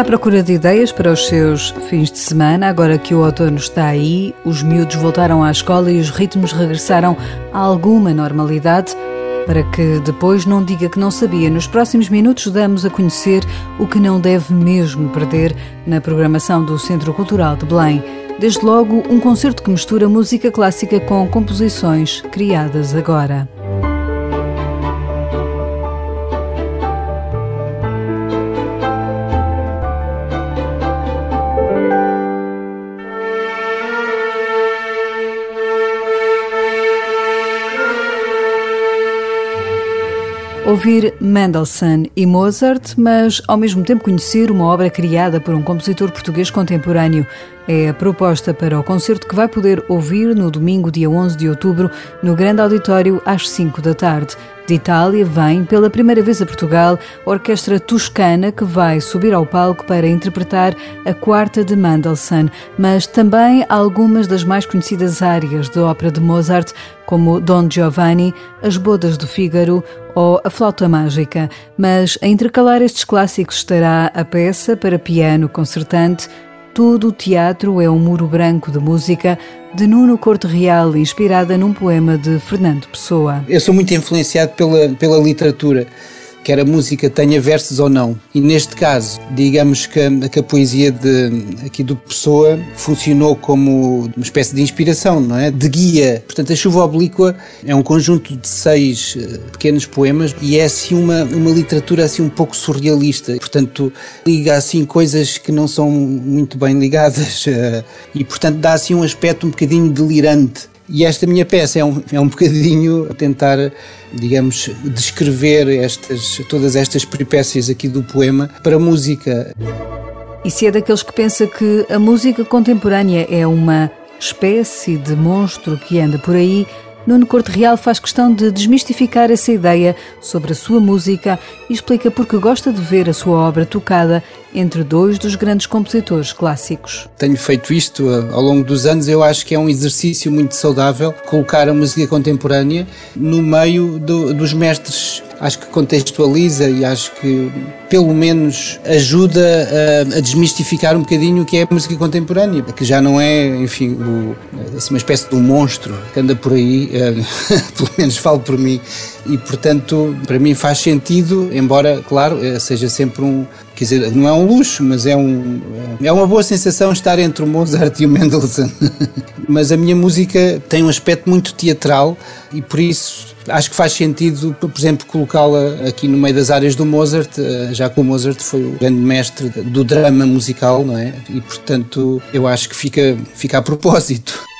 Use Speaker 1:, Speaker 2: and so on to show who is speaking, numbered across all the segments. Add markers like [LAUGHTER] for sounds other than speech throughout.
Speaker 1: Está à procura de ideias para os seus fins de semana, agora que o outono está aí, os miúdos voltaram à escola e os ritmos regressaram a alguma normalidade. Para que depois não diga que não sabia, nos próximos minutos damos a conhecer o que não deve mesmo perder na programação do Centro Cultural de Belém. Desde logo, um concerto que mistura música clássica com composições criadas agora. Ouvir Mendelssohn e Mozart, mas ao mesmo tempo conhecer uma obra criada por um compositor português contemporâneo. É a proposta para o concerto que vai poder ouvir no domingo, dia 11 de outubro, no Grande Auditório, às 5 da tarde. De Itália vem pela primeira vez a Portugal a Orquestra Toscana, que vai subir ao palco para interpretar a quarta de Mendelssohn, mas também algumas das mais conhecidas áreas da ópera de Mozart, como Don Giovanni, As Bodas do Fígaro ou A Flauta Mágica. Mas a intercalar estes clássicos estará a peça para piano concertante Todo o teatro é um muro branco de música de Nuno Corte Real, inspirada num poema de Fernando Pessoa.
Speaker 2: Eu sou muito influenciado pela, pela literatura quer a música tenha versos ou não. E neste caso, digamos que a, que a poesia de, aqui do Pessoa funcionou como uma espécie de inspiração, não é? De guia. Portanto, a Chuva Oblíqua é um conjunto de seis uh, pequenos poemas e é assim uma, uma literatura assim um pouco surrealista. Portanto, liga assim coisas que não são muito bem ligadas uh, [LAUGHS] e, portanto, dá assim um aspecto um bocadinho delirante e esta minha peça é um, é um [LAUGHS] bocadinho tentar, digamos, descrever estas, todas estas peripécias aqui do poema para música.
Speaker 1: E se é daqueles que pensa que a música contemporânea é uma espécie de monstro que anda por aí, Nuno Corte Real faz questão de desmistificar essa ideia sobre a sua música e explica porque gosta de ver a sua obra tocada entre dois dos grandes compositores clássicos.
Speaker 2: Tenho feito isto ao longo dos anos, eu acho que é um exercício muito saudável colocar a música contemporânea no meio do, dos mestres acho que contextualiza e acho que pelo menos ajuda a, a, desmistificar um bocadinho o que é a música contemporânea, que já não é, enfim, o, assim, uma espécie de um monstro que anda por aí, é, [LAUGHS] pelo menos falo por mim, e portanto para mim faz sentido, embora, claro, eh, seja sempre um, quer dizer, não é um luxo, mas é, um, é uma boa sensação estar entre o Mozart e o Mendelssohn. [LAUGHS] mas a minha música tem um aspecto muito teatral e por isso acho que faz sentido, por exemplo, colocá-la aqui no meio das áreas do Mozart, eh, já que o Mozart foi o grande mestre do drama musical, não é? E portanto eu acho que fica, fica a propósito.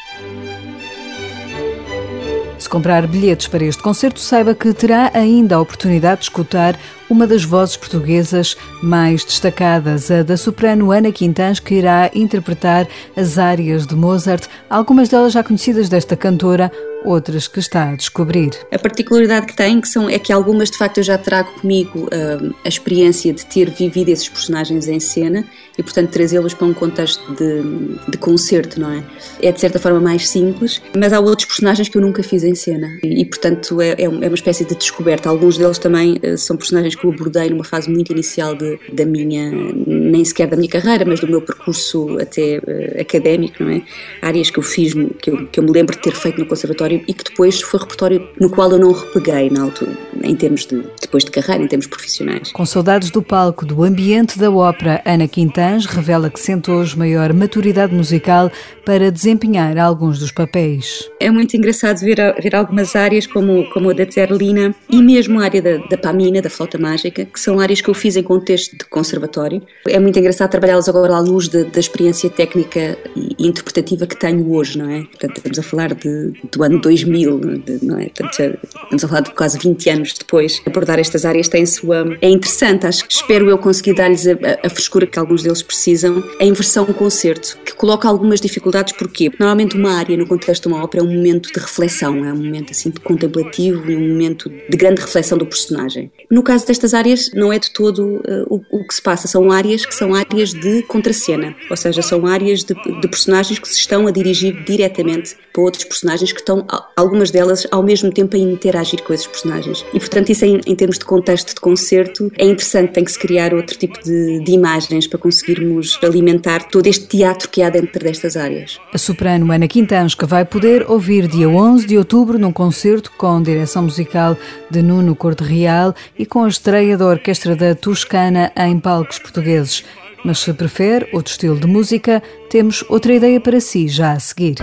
Speaker 1: Se comprar bilhetes para este concerto, saiba que terá ainda a oportunidade de escutar uma das vozes portuguesas mais destacadas, a da soprano Ana Quintans, que irá interpretar as áreas de Mozart, algumas delas já conhecidas desta cantora, outras que está a descobrir.
Speaker 3: A particularidade que tem que são, é que algumas de facto eu já trago comigo uh, a experiência de ter vivido esses personagens em cena e portanto trazê-los para um contexto de, de concerto, não é? É de certa forma mais simples, mas há outros personagens que eu nunca fiz em cena e, e portanto é, é, é uma espécie de descoberta. Alguns deles também uh, são personagens que eu abordei numa fase muito inicial de, da minha, nem sequer da minha carreira, mas do meu percurso até uh, académico, não é? Áreas que eu fiz, que eu, que eu me lembro de ter feito no conservatório repertório e que depois foi repertório no qual eu não repeguei na altura, em termos de depois de carreira, em termos profissionais.
Speaker 1: Com saudades do palco, do ambiente da ópera, Ana Quintans revela que sente hoje maior maturidade musical para desempenhar alguns dos papéis.
Speaker 3: É muito engraçado ver, ver algumas áreas como, como a da Zerlina e mesmo a área da, da Pamina, da flauta mágica, que são áreas que eu fiz em contexto de conservatório. É muito engraçado trabalhá-las agora à luz da, da experiência técnica e interpretativa que tenho hoje, não é? Portanto, estamos a falar de, do ano 2000, não é? Portanto, estamos a falar de quase 20 anos depois. Abordar estas áreas tem sua. É interessante, acho que espero eu conseguir dar-lhes a, a, frescura que alguns deles precisam em versão concerto, que coloca algumas dificuldades, porque Normalmente, uma área no contexto de uma ópera é um momento de reflexão, é um momento assim de contemplativo e um momento de grande reflexão do personagem. No caso destas áreas, não é de todo uh, o, o, que se passa, são áreas que são áreas de contracena, ou seja, são áreas de, de personagens que se estão a dirigir diretamente para outros personagens que estão algumas delas ao mesmo tempo a interagir com esses personagens. E portanto, isso em, em termos de contexto de concerto é interessante, tem que se criar outro tipo de, de imagens para conseguirmos alimentar todo este teatro que há dentro destas áreas.
Speaker 1: A soprano Ana Quintansca vai poder ouvir dia 11 de outubro num concerto com direção musical de Nuno Corte Real e com a estreia da Orquestra da Toscana em palcos portugueses. Mas se prefere outro estilo de música, temos outra ideia para si já a seguir.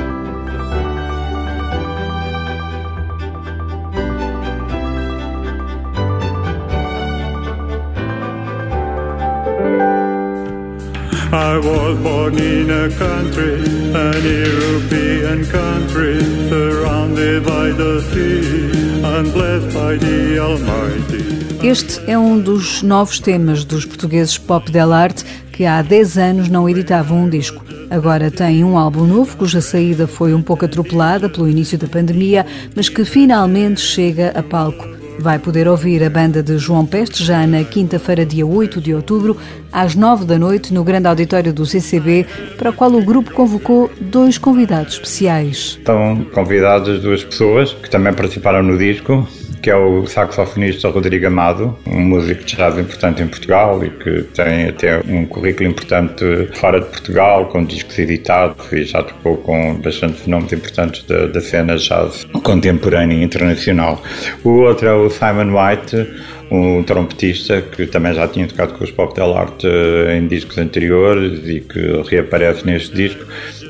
Speaker 1: Was born in a country, an European country, surrounded by the sea and blessed by the Almighty. Este é um dos novos temas dos portugueses Pop Del Arte que há 10 anos não editavam um disco. Agora tem um álbum novo, cuja saída foi um pouco atropelada pelo início da pandemia, mas que finalmente chega a palco. Vai poder ouvir a banda de João Peste já na quinta-feira, dia 8 de outubro, às 9 da noite, no grande auditório do CCB, para o qual o grupo convocou dois convidados especiais.
Speaker 4: Estão convidadas duas pessoas que também participaram no disco, que é o saxofonista Rodrigo Amado, um músico de jazz importante em Portugal e que tem até um currículo importante fora de Portugal, com discos editados e já tocou com bastante fenómenos importantes da, da cena jazz contemporânea e internacional. O outro é o Simon White, um trompetista que também já tinha tocado com os Pop Del Arte em discos anteriores e que reaparece neste disco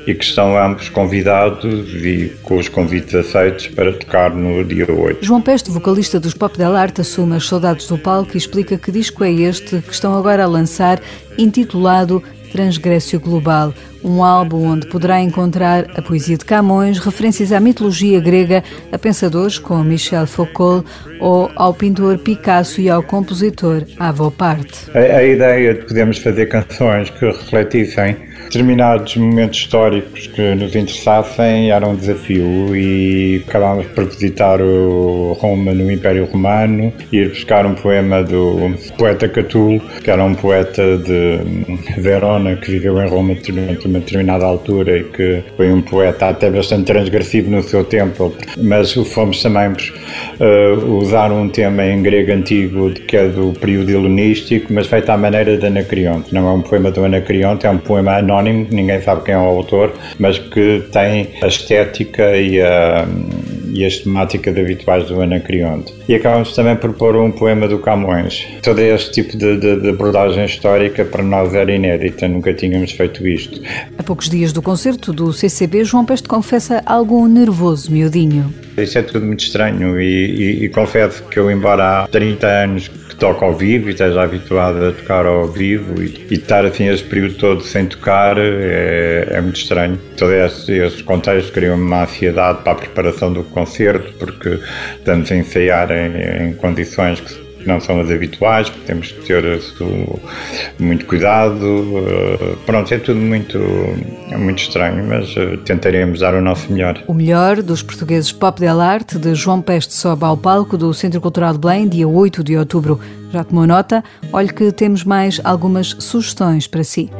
Speaker 4: e que estão ambos convidados e com os convites aceitos para tocar no dia 8.
Speaker 1: João Peste, vocalista dos Pop Del Arte, assume as saudades do palco e explica que disco é este que estão agora a lançar, intitulado Transgressio Global, um álbum onde poderá encontrar a poesia de Camões, referências à mitologia grega, a pensadores como Michel Foucault ou ao pintor Picasso e ao compositor Avo Part.
Speaker 4: A, a ideia de podermos fazer canções que refletissem determinados momentos históricos que nos interessassem era um desafio e acabámos por visitar o Roma no Império Romano e ir buscar um poema do poeta Catulo, que era um poeta de Verona que viveu em Roma durante uma determinada altura e que foi um poeta até bastante transgressivo no seu tempo, mas fomos também uh, usar um tema em grego antigo que é do período helenístico, mas feito à maneira de Anacreonte. Não é um poema do Anacreonte, é um poema anónimo anónimo, ninguém sabe quem é o autor, mas que tem a estética e a, e a temática de habituais do Anacreonte. E acabamos também por pôr um poema do Camões. Todo este tipo de, de, de, abordagem histórica para nós era inédita, nunca tínhamos feito isto.
Speaker 1: A poucos dias do concerto do CCB, João Peste confessa algo nervoso, miudinho.
Speaker 4: Isso é tudo muito estranho e, e, e confesso que eu, embora há 30 anos toca ao vivo e esteja habituado a tocar ao vivo e, e estar assim este período todo sem tocar é, é muito estranho. Todo este, este contexto cria uma ansiedade para a preparação do concerto porque estamos a ensaiar em, em condições que não são as habituais, temos que ter muito cuidado. Eh, pronto, é tudo muito, muito estranho, mas eh, tentaremos dar o nosso melhor.
Speaker 1: O melhor dos portugueses Pop Del Arte, de João Peste, sobe ao palco do Centro Cultural de Belém, dia 8 de outubro. Já tomou nota? Olhe que temos mais algumas sugestões para si.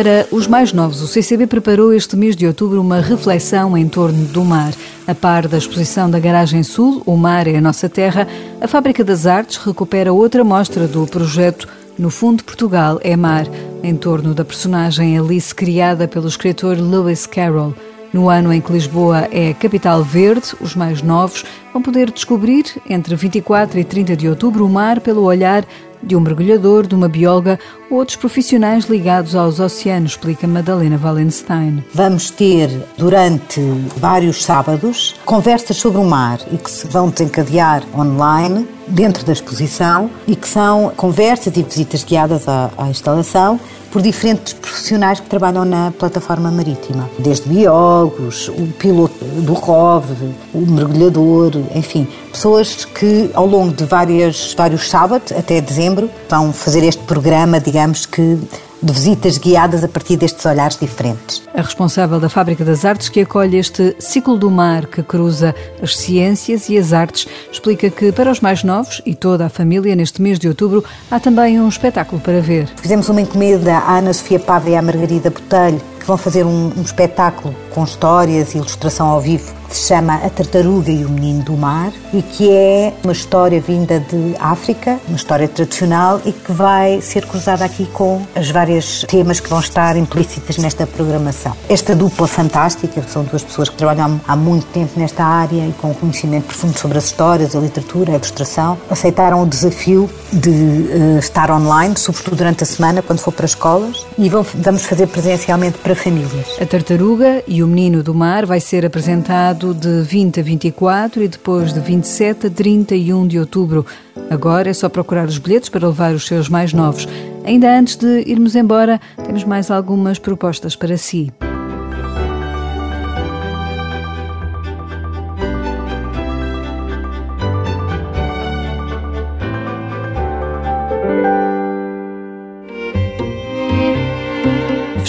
Speaker 1: Para os mais novos, o CCB preparou este mês de outubro uma reflexão em torno do mar. A par da exposição da Garagem Sul, O Mar é a Nossa Terra, a Fábrica das Artes recupera outra mostra do projeto No Fundo Portugal é Mar, em torno da personagem Alice criada pelo escritor Lewis Carroll. No ano em que Lisboa é capital verde, os mais novos vão poder descobrir, entre 24 e 30 de outubro, o mar pelo olhar de um mergulhador, de uma bióloga ou outros profissionais ligados aos oceanos, explica Madalena Wallenstein.
Speaker 5: Vamos ter, durante vários sábados, conversas sobre o mar e que se vão desencadear online dentro da exposição e que são conversas e visitas guiadas à, à instalação por diferentes profissionais que trabalham na plataforma marítima, desde biólogos, o piloto do ROV, o mergulhador, enfim, pessoas que ao longo de várias, vários sábados até dezembro vão fazer este programa, digamos que de visitas guiadas a partir destes olhares diferentes.
Speaker 1: A responsável da Fábrica das Artes que acolhe este ciclo do mar que cruza as ciências e as artes explica que para os mais novos e toda a família neste mês de outubro há também um espetáculo para ver.
Speaker 5: Fizemos uma encomenda à Ana Sofia Pava e à Margarida Botelho que vão fazer um, um espetáculo com histórias e ilustração ao vivo que se chama A Tartaruga e o Menino do Mar e que é uma história vinda de África, uma história tradicional e que vai ser cruzada aqui com as várias temas que vão estar implícitas nesta programação. Esta dupla fantástica, são duas pessoas que trabalham há muito tempo nesta área e com conhecimento profundo sobre as histórias, a literatura, a ilustração, aceitaram o desafio de uh, estar online, sobretudo durante a semana, quando for para escolas, e vão, vamos fazer presencialmente para famílias.
Speaker 1: A Tartaruga e o Menino do Mar vai ser apresentado de 20 a 24 e depois de 27 a 31 de outubro. Agora é só procurar os bilhetes para levar os seus mais novos. Ainda antes de irmos embora, temos mais algumas propostas para si.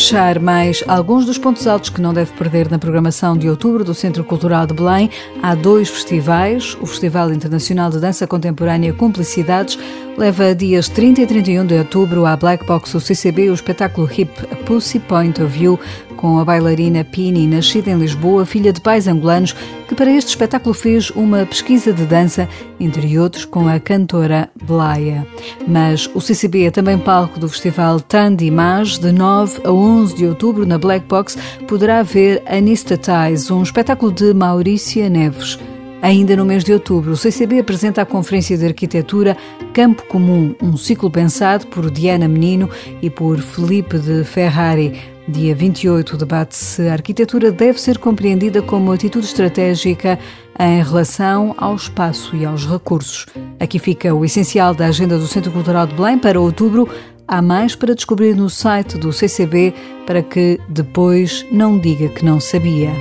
Speaker 1: Fechar mais alguns dos pontos altos que não deve perder na programação de outubro do Centro Cultural de Belém, há dois festivais. O Festival Internacional de Dança Contemporânea Cumplicidades leva dias 30 e 31 de outubro à Black Box o CCB o espetáculo Hip Pussy Point of View com a bailarina Pini, nascida em Lisboa, filha de pais angolanos, que para este espetáculo fez uma pesquisa de dança, entre outros com a cantora Blaia. Mas o CCB é também palco do festival Tand Image, de 9 a 11 de outubro, na Black Box, poderá ver Anistatize, um espetáculo de Maurícia Neves. Ainda no mês de outubro, o CCB apresenta a Conferência de Arquitetura Campo Comum, um ciclo pensado por Diana Menino e por Felipe de Ferrari. Dia 28 debate se a arquitetura deve ser compreendida como atitude estratégica em relação ao espaço e aos recursos. Aqui fica o essencial da agenda do Centro Cultural de Belém para outubro. Há mais para descobrir no site do CCB para que depois não diga que não sabia.